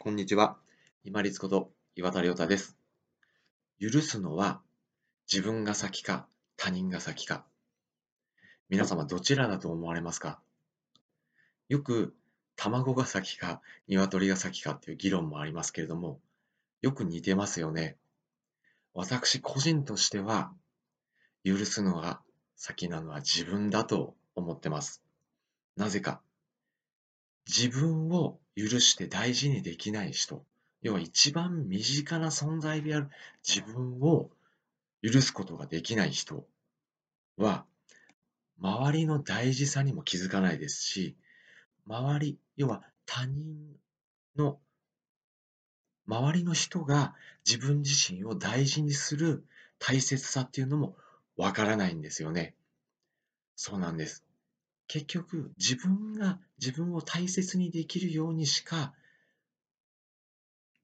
こんにちは。今立こと岩田亮太です。許すのは自分が先か他人が先か。皆様どちらだと思われますか？よく卵が先か鶏が先かっていう議論もありますけれども、よく似てますよね。私個人としては、許すのが先なのは自分だと思ってます。なぜか。自分を許して大事にできない人、要は一番身近な存在である自分を許すことができない人は、周りの大事さにも気づかないですし、周り、要は他人の、周りの人が自分自身を大事にする大切さっていうのもわからないんですよね。そうなんです。結局自分が自分を大切にできるようにしか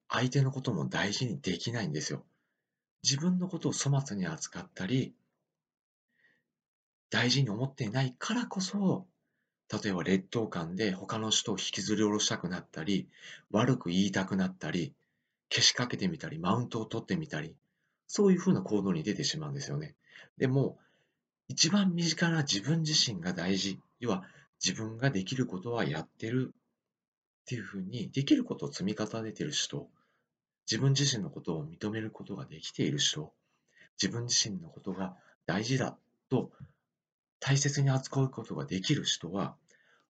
相手のことも大事にできないんですよ。自分のことを粗末に扱ったり大事に思っていないからこそ例えば劣等感で他の人を引きずり下ろしたくなったり悪く言いたくなったりけしかけてみたりマウントを取ってみたりそういうふうな行動に出てしまうんですよね。でも一番身近な自分自身が大事。要は自分ができることはやってるっていうふうに、できることを積み重ねている人、自分自身のことを認めることができている人、自分自身のことが大事だと大切に扱うことができる人は、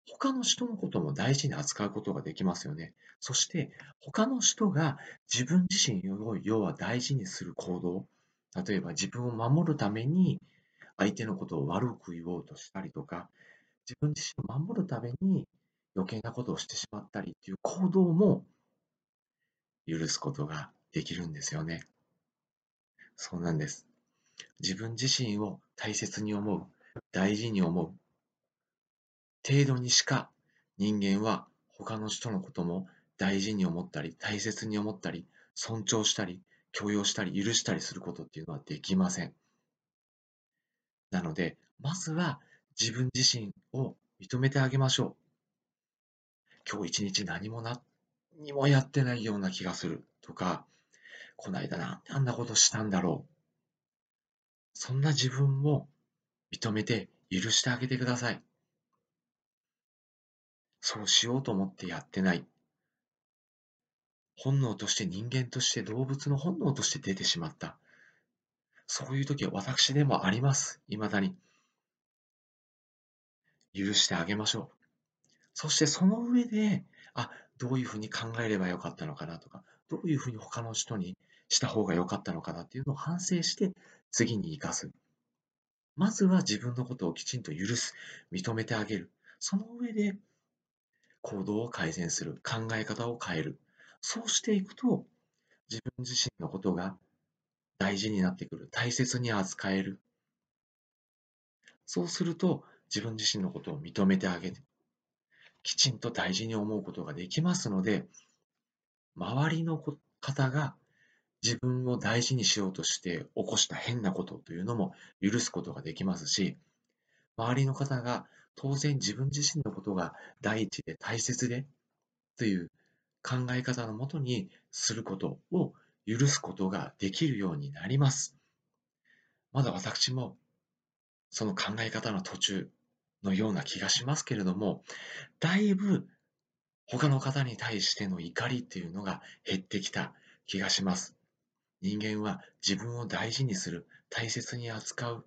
他の人のことも大事に扱うことができますよね。そして、他の人が自分自身を要は大事にする行動、例えば自分を守るために相手のことを悪く言おうとしたりとか、自分自身を守るために余計なことをしてしまったりっていう行動も許すことができるんですよね。そうなんです。自分自身を大切に思う、大事に思う程度にしか人間は他の人のことも大事に思ったり、大切に思ったり、尊重したり、許容したり、許したりすることっていうのはできません。なので、まずは自分自身を認めてあげましょう。今日一日何もな何もやってないような気がするとか、この間なんであんなことしたんだろう。そんな自分を認めて許してあげてください。そうしようと思ってやってない。本能として人間として動物の本能として出てしまった。そういう時は私でもあります。未だに。許してあげましょう。そしてその上で、あ、どういうふうに考えればよかったのかなとか、どういうふうに他の人にした方が良かったのかなっていうのを反省して次に生かす。まずは自分のことをきちんと許す、認めてあげる。その上で行動を改善する、考え方を変える。そうしていくと自分自身のことが大事になってくる。大切に扱える。そうすると、自分自身のことを認めてあげて、きちんと大事に思うことができますので、周りの方が自分を大事にしようとして起こした変なことというのも許すことができますし、周りの方が当然自分自身のことが第一で大切でという考え方のもとにすることを許すことができるようになります。まだ私もその考え方の途中のような気がしますけれども、だいぶ他の方に対しての怒りっていうのが減ってきた気がします。人間は自分を大事にする、大切に扱う、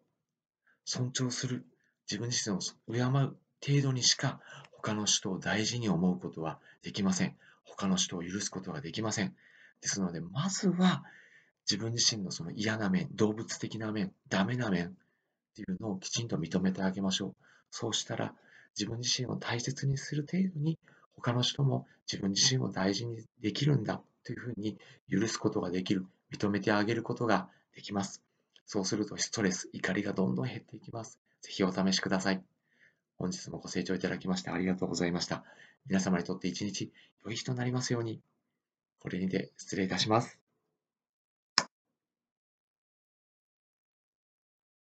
尊重する、自分自身を敬う程度にしか他の人を大事に思うことはできません。他の人を許すことができません。ですので、まずは自分自身のその嫌な面、動物的な面、ダメな面っていうのをきちんと認めてあげましょう。そうしたら、自分自身を大切にする程度に、他の人も自分自身を大事にできるんだというふうに許すことができる、認めてあげることができます。そうするとストレス、怒りがどんどん減っていきます。ぜひお試しください。本日もご清聴いただきましてありがとうございました。皆様にとって一日良い日となりますように。これにて失礼いたします。